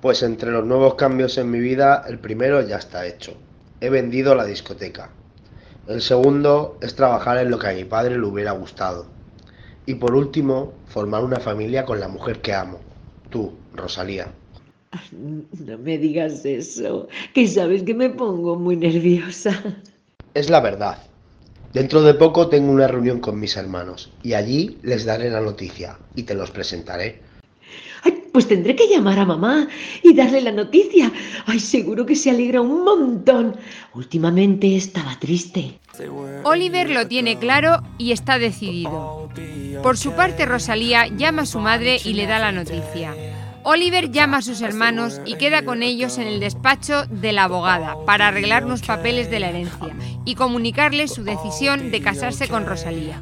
Pues entre los nuevos cambios en mi vida, el primero ya está hecho. He vendido la discoteca. El segundo es trabajar en lo que a mi padre le hubiera gustado. Y por último, formar una familia con la mujer que amo. Tú, Rosalía. No me digas eso, que sabes que me pongo muy nerviosa. Es la verdad. Dentro de poco tengo una reunión con mis hermanos y allí les daré la noticia y te los presentaré. Pues tendré que llamar a mamá y darle la noticia. Ay, seguro que se alegra un montón. Últimamente estaba triste. Oliver lo tiene claro y está decidido. Por su parte, Rosalía llama a su madre y le da la noticia. Oliver llama a sus hermanos y queda con ellos en el despacho de la abogada para arreglar los papeles de la herencia y comunicarles su decisión de casarse con Rosalía.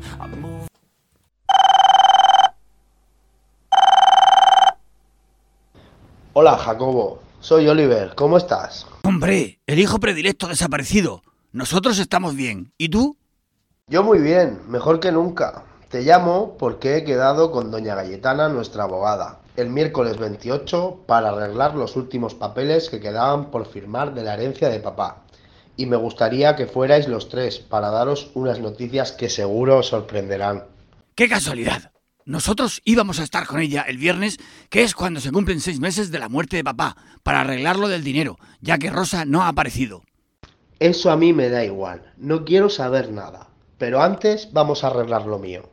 Hola, Jacobo. Soy Oliver. ¿Cómo estás? Hombre, el hijo predilecto desaparecido. Nosotros estamos bien. ¿Y tú? Yo muy bien, mejor que nunca. Te llamo porque he quedado con doña Galletana, nuestra abogada, el miércoles 28 para arreglar los últimos papeles que quedaban por firmar de la herencia de papá. Y me gustaría que fuerais los tres para daros unas noticias que seguro os sorprenderán. ¡Qué casualidad! Nosotros íbamos a estar con ella el viernes, que es cuando se cumplen seis meses de la muerte de papá, para arreglarlo del dinero, ya que Rosa no ha aparecido. Eso a mí me da igual, no quiero saber nada. Pero antes vamos a arreglar lo mío.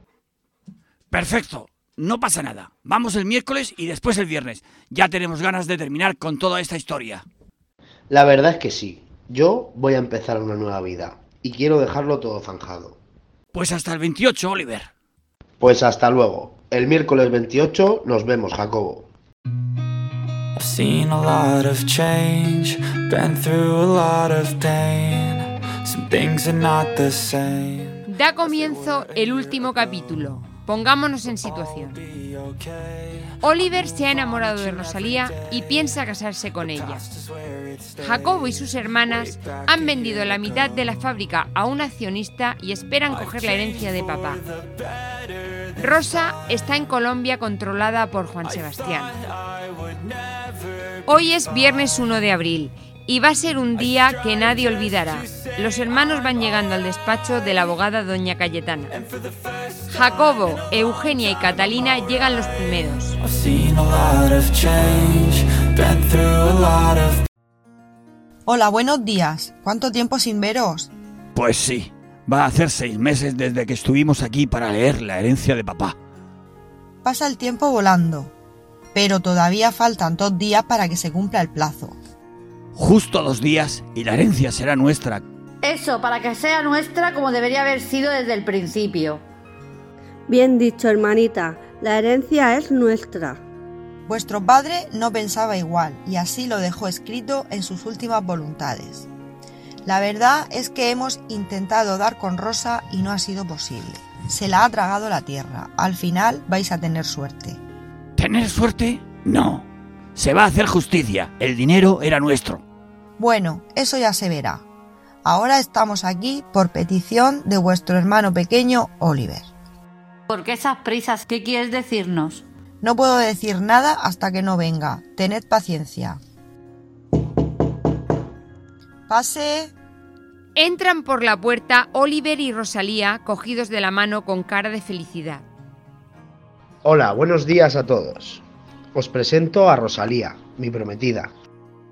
Perfecto, no pasa nada. Vamos el miércoles y después el viernes. Ya tenemos ganas de terminar con toda esta historia. La verdad es que sí. Yo voy a empezar una nueva vida y quiero dejarlo todo zanjado. Pues hasta el 28, Oliver. Pues hasta luego. El miércoles 28 nos vemos, Jacobo. I've seen a lot of change, been through a lot of pain. Some things are not the same. Da comienzo el último capítulo. Pongámonos en situación. Oliver se ha enamorado de Rosalía y piensa casarse con ella. Jacobo y sus hermanas han vendido la mitad de la fábrica a un accionista y esperan coger la herencia de papá. Rosa está en Colombia controlada por Juan Sebastián. Hoy es viernes 1 de abril y va a ser un día que nadie olvidará. Los hermanos van llegando al despacho de la abogada doña Cayetana. Jacobo, Eugenia y Catalina llegan los primeros. Hola, buenos días. ¿Cuánto tiempo sin veros? Pues sí, va a hacer seis meses desde que estuvimos aquí para leer la herencia de papá. Pasa el tiempo volando, pero todavía faltan dos días para que se cumpla el plazo. Justo dos días y la herencia será nuestra. Eso, para que sea nuestra como debería haber sido desde el principio. Bien dicho, hermanita, la herencia es nuestra. Vuestro padre no pensaba igual y así lo dejó escrito en sus últimas voluntades. La verdad es que hemos intentado dar con Rosa y no ha sido posible. Se la ha tragado la tierra. Al final vais a tener suerte. ¿Tener suerte? No. Se va a hacer justicia. El dinero era nuestro. Bueno, eso ya se verá. Ahora estamos aquí por petición de vuestro hermano pequeño Oliver. ¿Por qué esas prisas? ¿Qué quieres decirnos? No puedo decir nada hasta que no venga. Tened paciencia. Pase. Entran por la puerta Oliver y Rosalía cogidos de la mano con cara de felicidad. Hola, buenos días a todos. Os presento a Rosalía, mi prometida.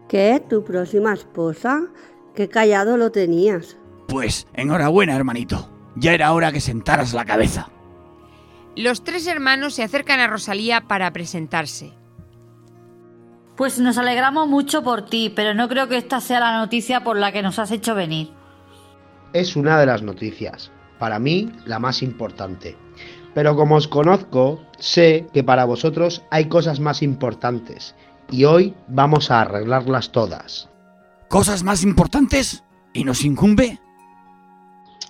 ¿Qué? ¿Tu próxima esposa? Qué callado lo tenías. Pues enhorabuena, hermanito. Ya era hora que sentaras la cabeza. Los tres hermanos se acercan a Rosalía para presentarse. Pues nos alegramos mucho por ti, pero no creo que esta sea la noticia por la que nos has hecho venir. Es una de las noticias, para mí la más importante. Pero como os conozco, sé que para vosotros hay cosas más importantes, y hoy vamos a arreglarlas todas. ¿Cosas más importantes? ¿Y nos incumbe?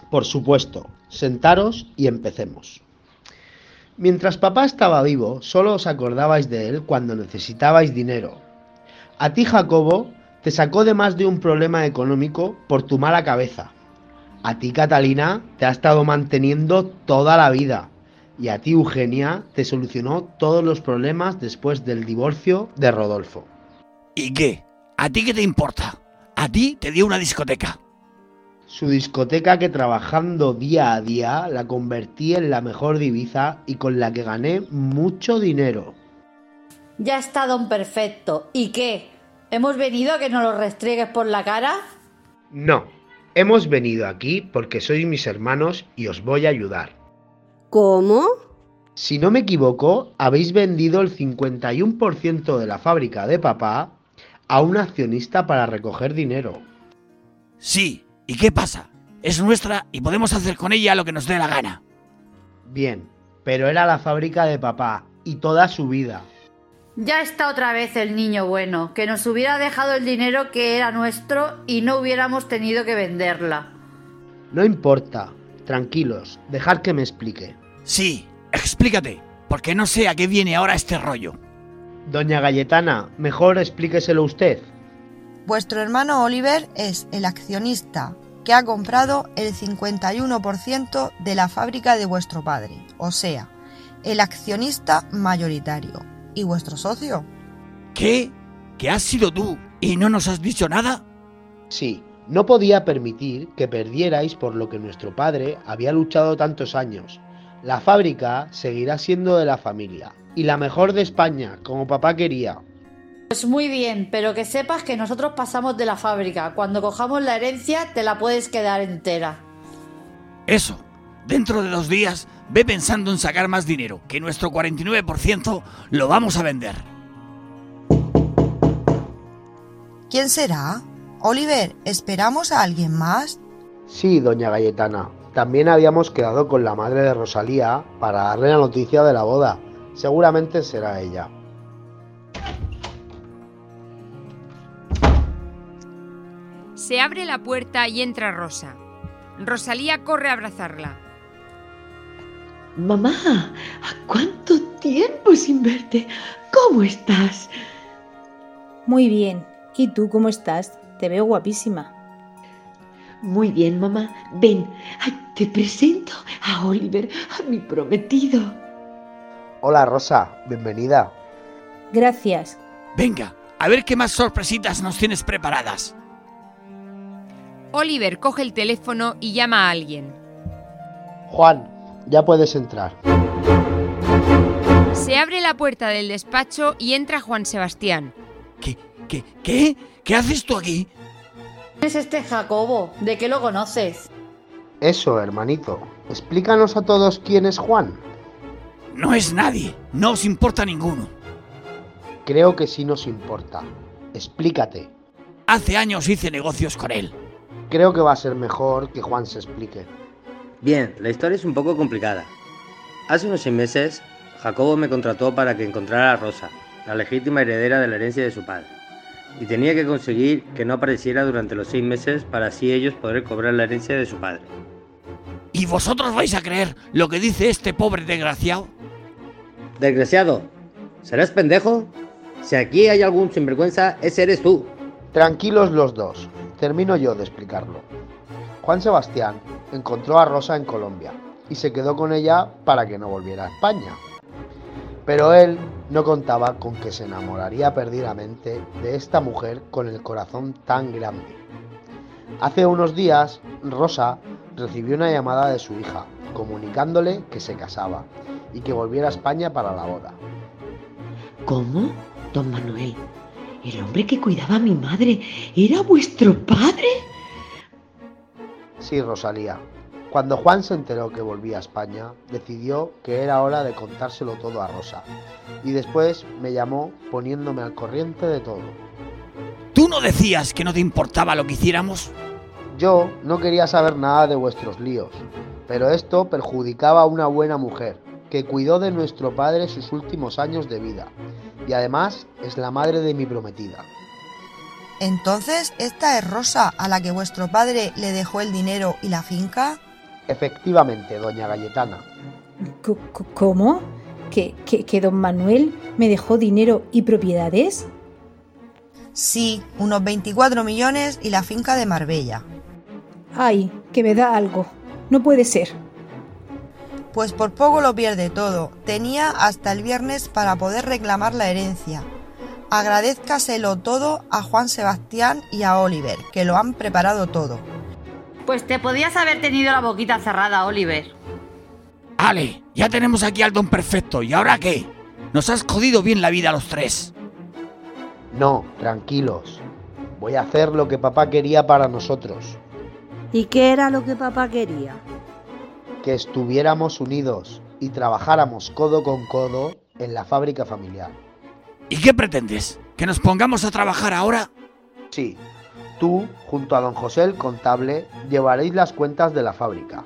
Por supuesto, sentaros y empecemos. Mientras papá estaba vivo, solo os acordabais de él cuando necesitabais dinero. A ti, Jacobo, te sacó de más de un problema económico por tu mala cabeza. A ti, Catalina, te ha estado manteniendo toda la vida. Y a ti, Eugenia, te solucionó todos los problemas después del divorcio de Rodolfo. ¿Y qué? ¿A ti qué te importa? A ti te dio una discoteca. Su discoteca que trabajando día a día la convertí en la mejor divisa y con la que gané mucho dinero. Ya está, don Perfecto. ¿Y qué? ¿Hemos venido a que nos lo restriegues por la cara? No, hemos venido aquí porque sois mis hermanos y os voy a ayudar. ¿Cómo? Si no me equivoco, habéis vendido el 51% de la fábrica de papá a un accionista para recoger dinero. Sí, ¿y qué pasa? Es nuestra y podemos hacer con ella lo que nos dé la gana. Bien, pero era la fábrica de papá y toda su vida. Ya está otra vez el niño bueno, que nos hubiera dejado el dinero que era nuestro y no hubiéramos tenido que venderla. No importa, tranquilos, dejad que me explique. Sí, explícate, porque no sé a qué viene ahora este rollo. Doña Galletana, mejor explíqueselo usted. Vuestro hermano Oliver es el accionista que ha comprado el 51% de la fábrica de vuestro padre, o sea, el accionista mayoritario. ¿Y vuestro socio? ¿Qué? ¿Que has sido tú y no nos has dicho nada? Sí, no podía permitir que perdierais por lo que nuestro padre había luchado tantos años. La fábrica seguirá siendo de la familia y la mejor de España, como papá quería. Pues muy bien, pero que sepas que nosotros pasamos de la fábrica. Cuando cojamos la herencia te la puedes quedar entera. Eso. Dentro de dos días ve pensando en sacar más dinero, que nuestro 49% lo vamos a vender. ¿Quién será? Oliver, ¿esperamos a alguien más? Sí, doña Galletana. También habíamos quedado con la madre de Rosalía para darle la noticia de la boda. Seguramente será ella. Se abre la puerta y entra Rosa. Rosalía corre a abrazarla. Mamá, ¿a cuánto tiempo sin verte? ¿Cómo estás? Muy bien. ¿Y tú cómo estás? Te veo guapísima. Muy bien, mamá. Ven, ay, te presento a Oliver, a mi prometido. Hola Rosa, bienvenida. Gracias. Venga, a ver qué más sorpresitas nos tienes preparadas. Oliver coge el teléfono y llama a alguien. Juan, ya puedes entrar. Se abre la puerta del despacho y entra Juan Sebastián. ¿Qué? ¿Qué? ¿Qué? ¿Qué haces tú aquí? ¿Quién es este Jacobo? ¿De qué lo conoces? Eso, hermanito. Explícanos a todos quién es Juan. No es nadie. No os importa ninguno. Creo que sí nos importa. Explícate. Hace años hice negocios con él. Creo que va a ser mejor que Juan se explique. Bien, la historia es un poco complicada. Hace unos seis meses, Jacobo me contrató para que encontrara a Rosa, la legítima heredera de la herencia de su padre. Y tenía que conseguir que no apareciera durante los seis meses para así ellos poder cobrar la herencia de su padre. ¿Y vosotros vais a creer lo que dice este pobre desgraciado? Desgraciado, ¿serás pendejo? Si aquí hay algún sinvergüenza, ese eres tú. Tranquilos los dos. Termino yo de explicarlo. Juan Sebastián encontró a Rosa en Colombia y se quedó con ella para que no volviera a España. Pero él no contaba con que se enamoraría perdidamente de esta mujer con el corazón tan grande. Hace unos días, Rosa recibió una llamada de su hija, comunicándole que se casaba y que volviera a España para la boda. ¿Cómo? Don Manuel, el hombre que cuidaba a mi madre era vuestro padre. Sí, Rosalía. Cuando Juan se enteró que volvía a España, decidió que era hora de contárselo todo a Rosa. Y después me llamó poniéndome al corriente de todo. ¿Tú no decías que no te importaba lo que hiciéramos? Yo no quería saber nada de vuestros líos, pero esto perjudicaba a una buena mujer, que cuidó de nuestro padre sus últimos años de vida, y además es la madre de mi prometida. Entonces, ¿esta es Rosa a la que vuestro padre le dejó el dinero y la finca? Efectivamente, doña Galletana. C- c- ¿Cómo? ¿Que, que, que don Manuel me dejó dinero y propiedades? Sí, unos 24 millones y la finca de Marbella. Ay, que me da algo. No puede ser. Pues por poco lo pierde todo. Tenía hasta el viernes para poder reclamar la herencia. Agradézcaselo todo a Juan Sebastián y a Oliver, que lo han preparado todo. Pues te podías haber tenido la boquita cerrada, Oliver. Ale, ya tenemos aquí al don perfecto. ¿Y ahora qué? Nos has jodido bien la vida a los tres. No, tranquilos. Voy a hacer lo que papá quería para nosotros. ¿Y qué era lo que papá quería? Que estuviéramos unidos y trabajáramos codo con codo en la fábrica familiar. ¿Y qué pretendes? ¿Que nos pongamos a trabajar ahora? Sí, tú, junto a don José el contable, llevaréis las cuentas de la fábrica.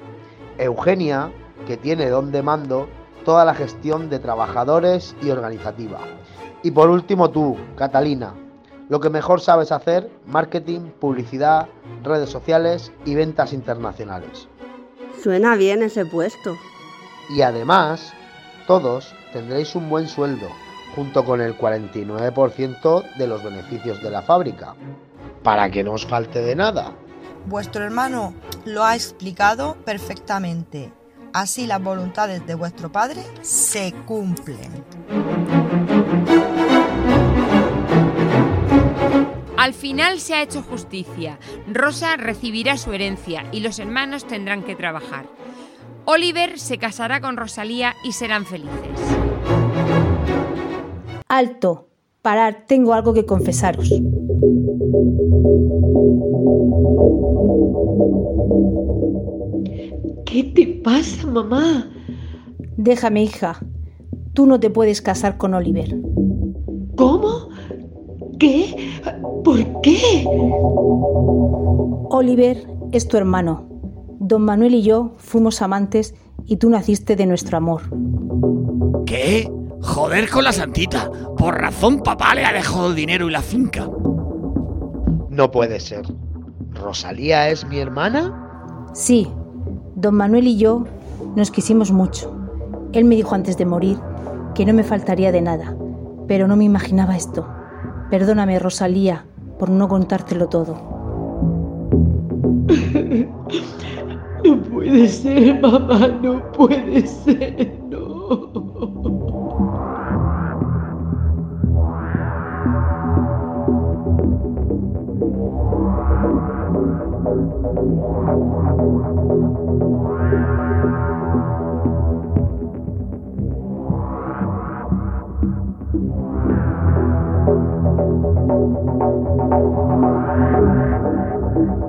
Eugenia, que tiene don de mando, toda la gestión de trabajadores y organizativa. Y por último tú, Catalina, lo que mejor sabes hacer, marketing, publicidad, redes sociales y ventas internacionales. Suena bien ese puesto. Y además, todos tendréis un buen sueldo, junto con el 49% de los beneficios de la fábrica, para que no os falte de nada. Vuestro hermano lo ha explicado perfectamente. Así las voluntades de vuestro padre se cumplen. Al final se ha hecho justicia. Rosa recibirá su herencia y los hermanos tendrán que trabajar. Oliver se casará con Rosalía y serán felices. Alto. Parar, tengo algo que confesaros. ¿Qué te pasa, mamá? Déjame, hija. Tú no te puedes casar con Oliver. ¿Cómo? ¿Qué? ¿Por qué? Oliver es tu hermano. Don Manuel y yo fuimos amantes y tú naciste de nuestro amor. ¿Qué? Joder con la santita. Por razón papá le ha dejado el dinero y la finca. No puede ser. ¿Rosalía es mi hermana? Sí, don Manuel y yo nos quisimos mucho. Él me dijo antes de morir que no me faltaría de nada, pero no me imaginaba esto. Perdóname, Rosalía, por no contártelo todo. <laughs> No puede ser, mamá, no puede ser, no. Thank. Thank you.